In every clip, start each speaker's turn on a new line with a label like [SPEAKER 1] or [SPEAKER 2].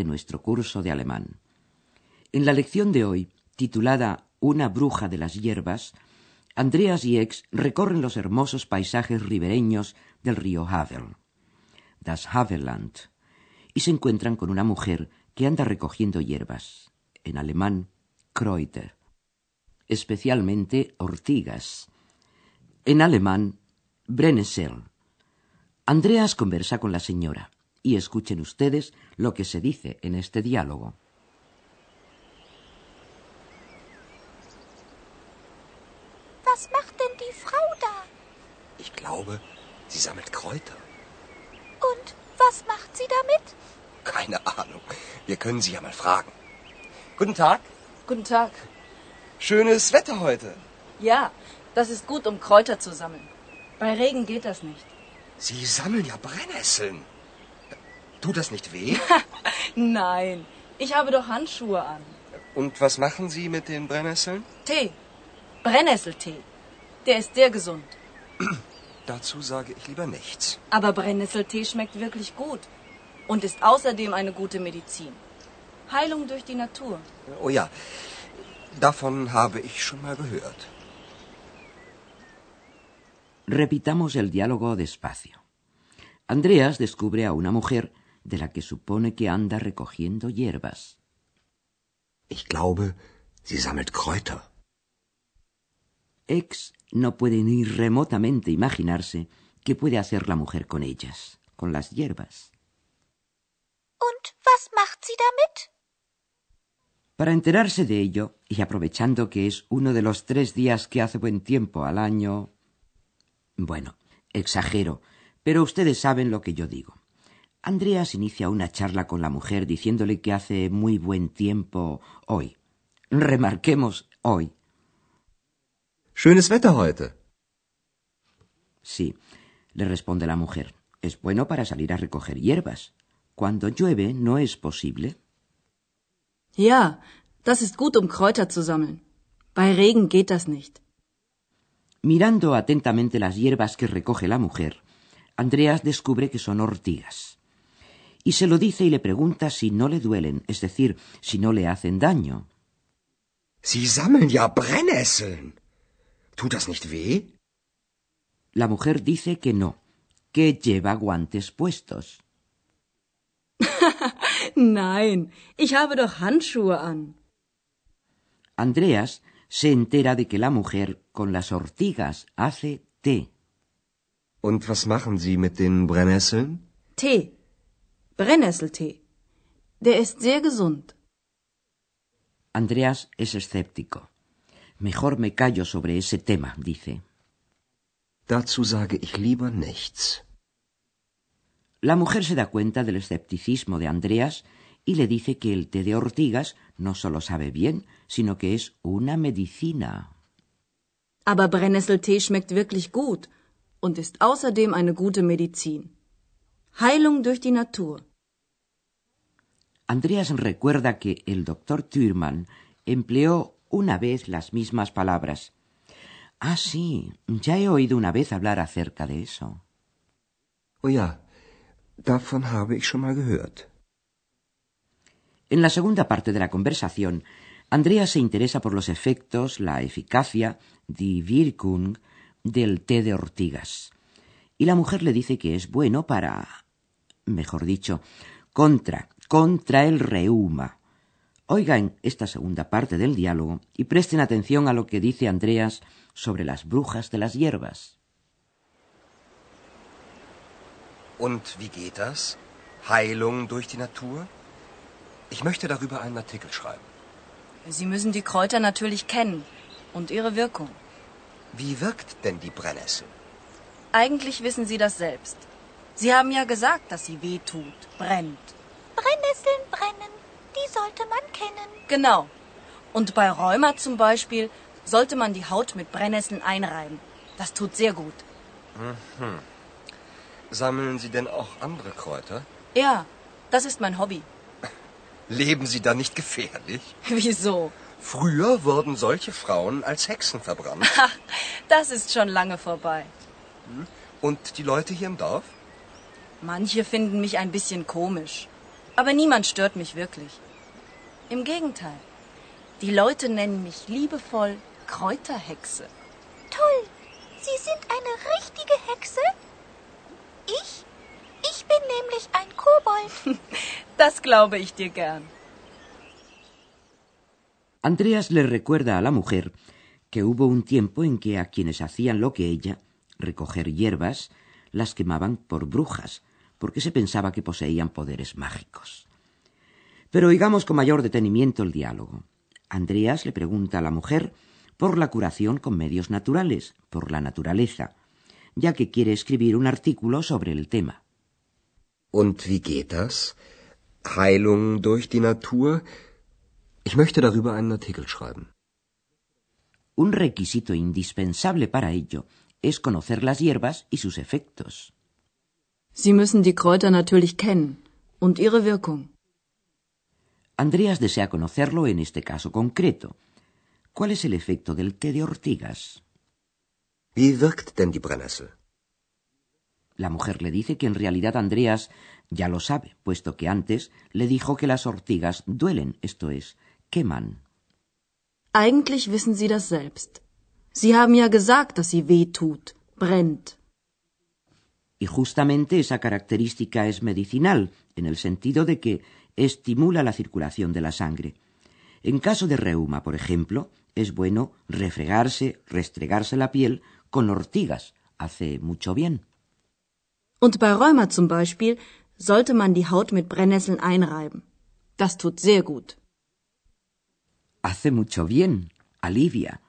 [SPEAKER 1] de nuestro curso de alemán. En la lección de hoy, titulada Una bruja de las hierbas, Andreas y Ex recorren los hermosos paisajes ribereños del río Havel, das Havelland, y se encuentran con una mujer que anda recogiendo hierbas, en alemán Kräuter, especialmente ortigas, en alemán Brennesseln. Andreas conversa con la señora y escuchen ustedes lo que se dice en este diálogo.
[SPEAKER 2] Was macht denn die Frau da?
[SPEAKER 3] Ich glaube, sie sammelt Kräuter.
[SPEAKER 2] Und was macht sie damit?
[SPEAKER 3] Keine Ahnung. Wir können sie ja mal fragen. Guten Tag.
[SPEAKER 4] Guten Tag.
[SPEAKER 3] Schönes Wetter heute.
[SPEAKER 4] Ja, das ist gut, um Kräuter zu sammeln. Bei Regen geht das nicht.
[SPEAKER 3] Sie sammeln ja Brennnesseln. Tut das nicht weh?
[SPEAKER 4] Nein, ich habe doch Handschuhe an.
[SPEAKER 3] Und was machen Sie mit den Brennnesseln?
[SPEAKER 4] Tee. Brennnesseltee. Der ist sehr gesund.
[SPEAKER 3] Dazu sage ich lieber nichts.
[SPEAKER 4] Aber Brennnesseltee schmeckt wirklich gut. Und ist außerdem eine gute Medizin. Heilung durch die Natur.
[SPEAKER 3] Oh ja, davon habe ich schon mal gehört.
[SPEAKER 1] Repitamos el diálogo despacio. Andreas descubre a una mujer de la que supone que anda recogiendo hierbas.
[SPEAKER 3] Ich glaube, sie sammelt Kräuter.
[SPEAKER 1] Ex no puede ni remotamente imaginarse qué puede hacer la mujer con ellas, con las hierbas.
[SPEAKER 2] Und was macht sie damit?
[SPEAKER 1] Para enterarse de ello, y aprovechando que es uno de los tres días que hace buen tiempo al año... Bueno, exagero, pero ustedes saben lo que yo digo. Andreas inicia una charla con la mujer diciéndole que hace muy buen tiempo hoy. Remarquemos hoy.
[SPEAKER 3] Schönes Wetter heute.
[SPEAKER 1] Sí, le responde la mujer. Es bueno para salir a recoger hierbas. Cuando llueve no es posible.
[SPEAKER 4] Ja, das ist gut, um Kräuter zu sammeln. Bei Regen geht das nicht.
[SPEAKER 1] Mirando atentamente las hierbas que recoge la mujer, Andreas descubre que son ortigas. Y se lo dice y le pregunta si no le duelen, es decir, si no le hacen daño.
[SPEAKER 3] Sie sammeln ja Brennnesseln. Tut das nicht weh?
[SPEAKER 1] La mujer dice que no, que lleva guantes puestos.
[SPEAKER 4] Nein, ich habe doch Handschuhe an.
[SPEAKER 1] Andreas se entera de que la mujer con las ortigas hace té.
[SPEAKER 3] Und was machen Sie mit den Brennnesseln?
[SPEAKER 4] Tee. Brennnesseltee. Der ist sehr gesund.
[SPEAKER 1] Andreas es escéptico. Mejor me callo sobre ese tema, dice.
[SPEAKER 3] Dazu sage ich lieber nichts.
[SPEAKER 1] La mujer se da cuenta del escepticismo de Andreas y le dice que el té de ortigas no solo sabe bien, sino que es una medicina.
[SPEAKER 4] Aber Brennnesseltee schmeckt wirklich gut und ist außerdem eine gute Medizin. Heilung durch die Natur.
[SPEAKER 1] Andreas recuerda que el doctor Thürmann empleó una vez las mismas palabras. Ah, sí, ya he oído una vez hablar acerca de eso.
[SPEAKER 3] Oh ja, davon habe ich schon mal gehört.
[SPEAKER 1] En la segunda parte de la conversación, Andreas se interesa por los efectos, la eficacia, die Wirkung, del té de ortigas. Y la mujer le dice que es bueno para, mejor dicho, contra, contra el reuma. Oigan esta segunda parte del diálogo y presten atención a lo que dice Andreas sobre las brujas de las hierbas.
[SPEAKER 3] Und wie geht das? Heilung durch die Natur? Ich möchte darüber einen Artikel schreiben.
[SPEAKER 4] Sie müssen die Kräuter natürlich kennen und ihre Wirkung.
[SPEAKER 3] Wie wirkt denn die Brennnessel?
[SPEAKER 4] Eigentlich wissen Sie das selbst. Sie haben ja gesagt, dass sie weh tut, brennt.
[SPEAKER 2] Brennnesseln brennen, die sollte man kennen.
[SPEAKER 4] Genau. Und bei Rheuma zum Beispiel sollte man die Haut mit Brennnesseln einreiben. Das tut sehr gut.
[SPEAKER 3] Sammeln Sie denn auch andere Kräuter?
[SPEAKER 4] Ja, das ist mein Hobby.
[SPEAKER 3] Leben Sie da nicht gefährlich?
[SPEAKER 4] Wieso?
[SPEAKER 3] Früher wurden solche Frauen als Hexen verbrannt.
[SPEAKER 4] Ach, das ist schon lange vorbei.
[SPEAKER 3] Und die Leute hier im Dorf?
[SPEAKER 4] Manche finden mich ein bisschen komisch. Aber niemand stört mich wirklich. Im Gegenteil. Die Leute nennen mich liebevoll Kräuterhexe.
[SPEAKER 2] Toll. Sie sind eine richtige Hexe? Ich? Ich bin nämlich ein Kobold.
[SPEAKER 4] Das glaube ich dir gern.
[SPEAKER 1] Andreas le recuerda a la mujer que hubo un tiempo en que a quienes hacían lo que ella, recoger hierbas, las quemaban por brujas, porque se pensaba que poseían poderes mágicos. Pero oigamos con mayor detenimiento el diálogo. Andreas le pregunta a la mujer por la curación con medios naturales, por la naturaleza, ya que quiere escribir un artículo sobre el tema.
[SPEAKER 3] Und wie geht das? Heilung durch die Natur? Ich möchte darüber einen Artikel schreiben.
[SPEAKER 1] Un requisito indispensable para ello es conocer las hierbas y sus efectos.
[SPEAKER 4] Sie müssen die Kräuter natürlich kennen und ihre Wirkung.
[SPEAKER 1] Andreas desea conocerlo en este caso concreto. ¿Cuál es el efecto del té de ortigas?
[SPEAKER 3] Wie wirkt denn die Brennnessel?
[SPEAKER 1] La mujer le dice que en realidad Andreas ya lo sabe, puesto que antes le dijo que las ortigas duelen, esto es, queman.
[SPEAKER 4] Eigentlich wissen Sie das selbst. Sie haben ja gesagt, dass sie weh tut, brennt.
[SPEAKER 1] Y justamente esa característica es medicinal, en el sentido de que estimula la circulación de la sangre. En caso de reuma, por ejemplo, es bueno refregarse, restregarse la piel con ortigas. Hace mucho bien.
[SPEAKER 4] Und bei Rheuma zum Beispiel sollte man die Haut mit Brennnesseln einreiben. Das tut sehr gut.
[SPEAKER 1] Hace mucho bien, alivia,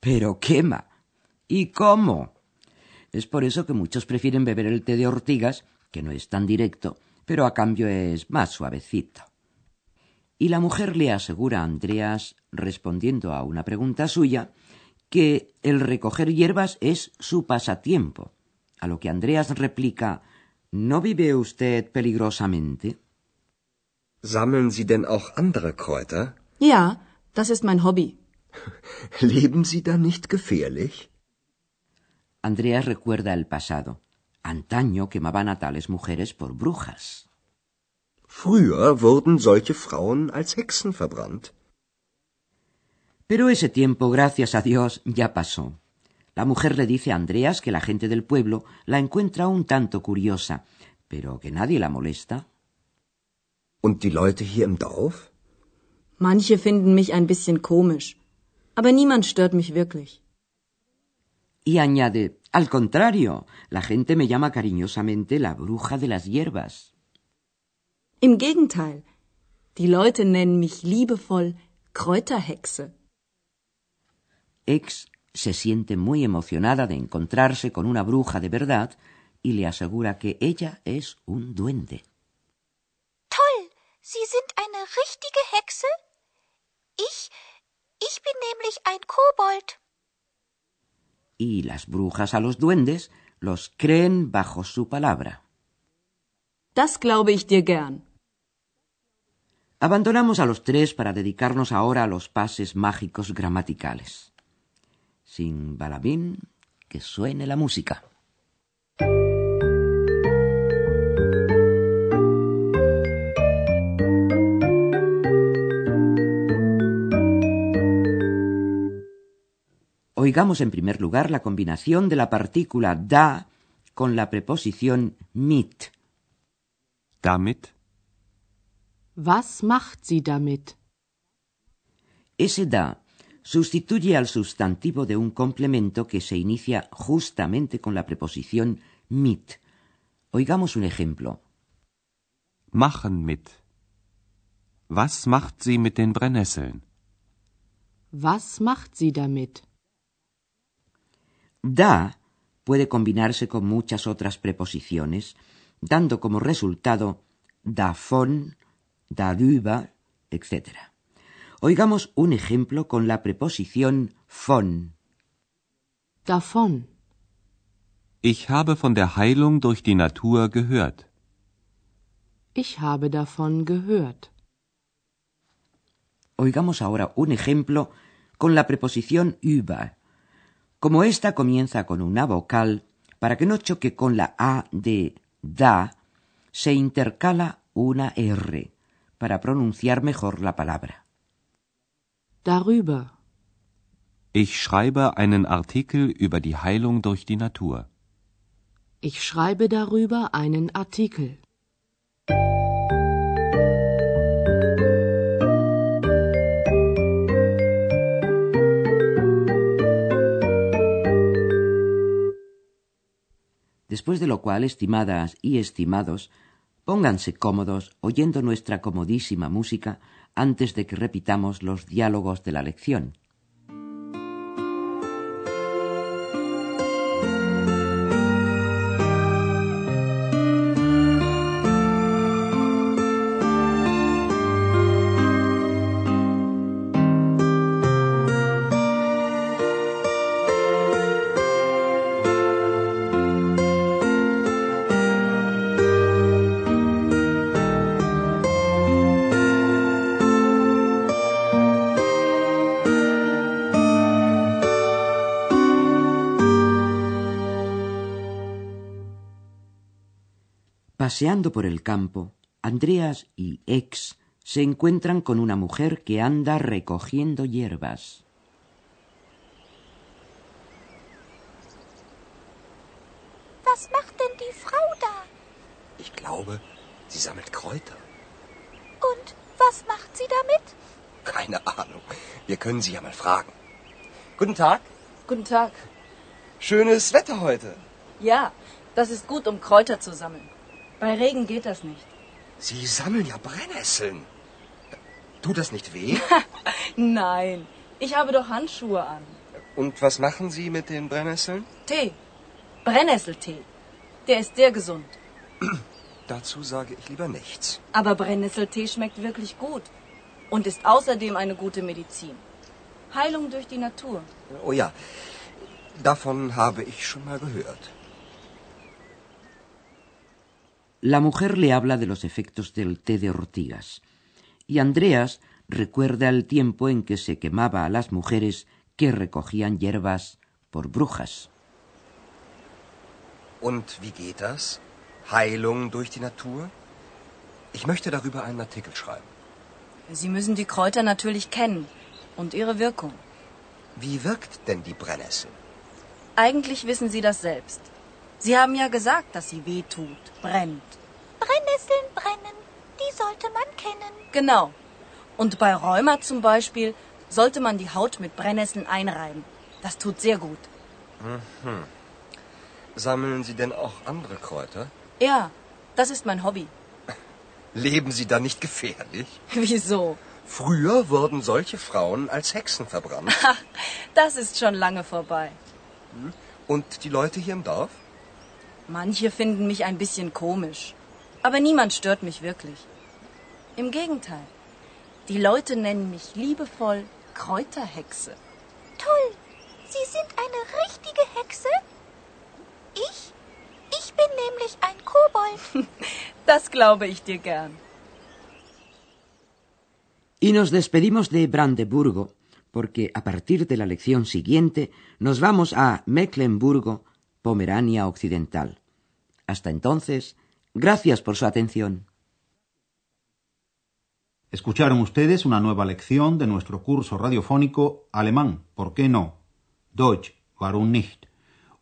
[SPEAKER 1] pero quema. ¿Y cómo? Es por eso que muchos prefieren beber el té de ortigas, que no es tan directo, pero a cambio es más suavecito. Y la mujer le asegura a Andreas, respondiendo a una pregunta suya, que el recoger hierbas es su pasatiempo. A lo que Andreas replica ¿No vive usted peligrosamente?
[SPEAKER 3] Sammeln Sie denn auch andere Kräuter?
[SPEAKER 4] Ja, das ist mein Hobby.
[SPEAKER 3] Leben Sie da nicht gefährlich?
[SPEAKER 1] Andreas recuerda el pasado. Antaño quemaban a tales mujeres por brujas.
[SPEAKER 3] Früher wurden solche Frauen als Hexen verbrannt.
[SPEAKER 1] Pero ese tiempo, gracias a Dios, ya pasó. La mujer le dice a Andreas que la gente del pueblo la encuentra un tanto curiosa, pero que nadie la molesta.
[SPEAKER 3] Und die Leute hier im Dorf?
[SPEAKER 4] Manche finden mich ein bisschen komisch. Aber niemand stört mich wirklich.
[SPEAKER 1] Y añade, al contrario, la gente me llama cariñosamente la bruja de las hierbas.
[SPEAKER 4] Im Gegenteil. Die Leute nennen mich liebevoll Kräuterhexe.
[SPEAKER 1] Ex se siente muy emocionada de encontrarse con una bruja de verdad y le asegura que ella es un duende.
[SPEAKER 2] Toll. Sie sind eine richtige Hexe? Ich, ich bin nämlich ein Kobold.
[SPEAKER 1] Y las brujas a los duendes los creen bajo su palabra.
[SPEAKER 4] Das glaube ich dir gern.
[SPEAKER 1] Abandonamos a los tres para dedicarnos ahora a los pases mágicos gramaticales. Sin balabín, que suene la música. Oigamos en primer lugar la combinación de la partícula da con la preposición mit.
[SPEAKER 5] Damit?
[SPEAKER 6] Was macht sie damit?
[SPEAKER 1] Ese da sustituye al sustantivo de un complemento que se inicia justamente con la preposición mit. Oigamos un ejemplo.
[SPEAKER 5] Machen mit. Was macht sie mit den Brennnesseln?
[SPEAKER 6] Was macht sie damit?
[SPEAKER 1] Da puede combinarse con muchas otras preposiciones, dando como resultado davon, darüber, etc. Oigamos un ejemplo con la preposición von.
[SPEAKER 6] Davon.
[SPEAKER 5] Ich habe von der Heilung durch die Natur gehört.
[SPEAKER 6] Ich habe davon gehört.
[SPEAKER 1] Oigamos ahora un ejemplo con la preposición über. Como ésta comienza con una vocal, para que no choque con la A de da, se intercala una R para pronunciar mejor la palabra.
[SPEAKER 6] Darüber.
[SPEAKER 5] Ich schreibe einen Artikel über die Heilung durch die Natur.
[SPEAKER 6] Ich schreibe darüber einen Artikel.
[SPEAKER 1] Después de lo cual, estimadas y estimados, pónganse cómodos oyendo nuestra comodísima música antes de que repitamos los diálogos de la lección. Paseando por el campo, Andreas y Ex se encuentran con una mujer que anda recogiendo hierbas.
[SPEAKER 2] Was macht denn die Frau da?
[SPEAKER 3] Ich glaube, sie sammelt Kräuter.
[SPEAKER 2] Und was macht sie damit?
[SPEAKER 3] Keine Ahnung. Wir können sie ja mal fragen. Guten Tag.
[SPEAKER 4] Guten Tag.
[SPEAKER 3] Schönes Wetter heute.
[SPEAKER 4] Ja, das ist gut, um Kräuter zu sammeln. Bei Regen geht das nicht.
[SPEAKER 3] Sie sammeln ja Brennnesseln. Tut das nicht weh?
[SPEAKER 4] Nein, ich habe doch Handschuhe an.
[SPEAKER 3] Und was machen Sie mit den Brennnesseln?
[SPEAKER 4] Tee. Brennnesseltee. Der ist sehr gesund.
[SPEAKER 3] Dazu sage ich lieber nichts.
[SPEAKER 4] Aber Brennnesseltee schmeckt wirklich gut. Und ist außerdem eine gute Medizin. Heilung durch die Natur.
[SPEAKER 3] Oh ja, davon habe ich schon mal gehört.
[SPEAKER 1] La mujer le habla de los efectos del té de ortigas. Y Andreas recuerda el tiempo en que se quemaba a las mujeres que recogían hierbas por brujas.
[SPEAKER 3] Und wie geht das? Heilung durch die Natur? Ich möchte darüber einen Artikel schreiben.
[SPEAKER 4] Sie müssen die Kräuter natürlich kennen und ihre Wirkung.
[SPEAKER 3] Wie wirkt denn die Brennnessel?
[SPEAKER 4] Eigentlich wissen Sie das selbst. Sie haben ja gesagt, dass sie weh tut, brennt.
[SPEAKER 2] Brennnesseln brennen, die sollte man kennen.
[SPEAKER 4] Genau. Und bei Rheuma zum Beispiel sollte man die Haut mit Brennnesseln einreiben. Das tut sehr gut.
[SPEAKER 3] Sammeln Sie denn auch andere Kräuter?
[SPEAKER 4] Ja, das ist mein Hobby.
[SPEAKER 3] Leben Sie da nicht gefährlich?
[SPEAKER 4] Wieso?
[SPEAKER 3] Früher wurden solche Frauen als Hexen verbrannt.
[SPEAKER 4] Ach, das ist schon lange vorbei.
[SPEAKER 3] Und die Leute hier im Dorf?
[SPEAKER 4] Manche finden mich ein bisschen komisch. Aber niemand stört mich wirklich. Im Gegenteil. Die Leute nennen mich liebevoll Kräuterhexe.
[SPEAKER 2] Toll, Sie sind eine richtige Hexe? Ich? Ich bin nämlich ein Kobold.
[SPEAKER 4] Das glaube ich dir gern.
[SPEAKER 1] Y nos despedimos de Brandeburgo, porque a partir de la lección siguiente nos vamos a Mecklenburgo, Pomerania Occidental. Hasta entonces, gracias por su atención.
[SPEAKER 7] Escucharon ustedes una nueva lección de nuestro curso radiofónico Alemán, ¿por qué no? Deutsch, warum nicht?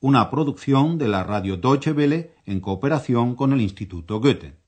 [SPEAKER 7] Una producción de la radio Deutsche Welle en cooperación con el Instituto Goethe.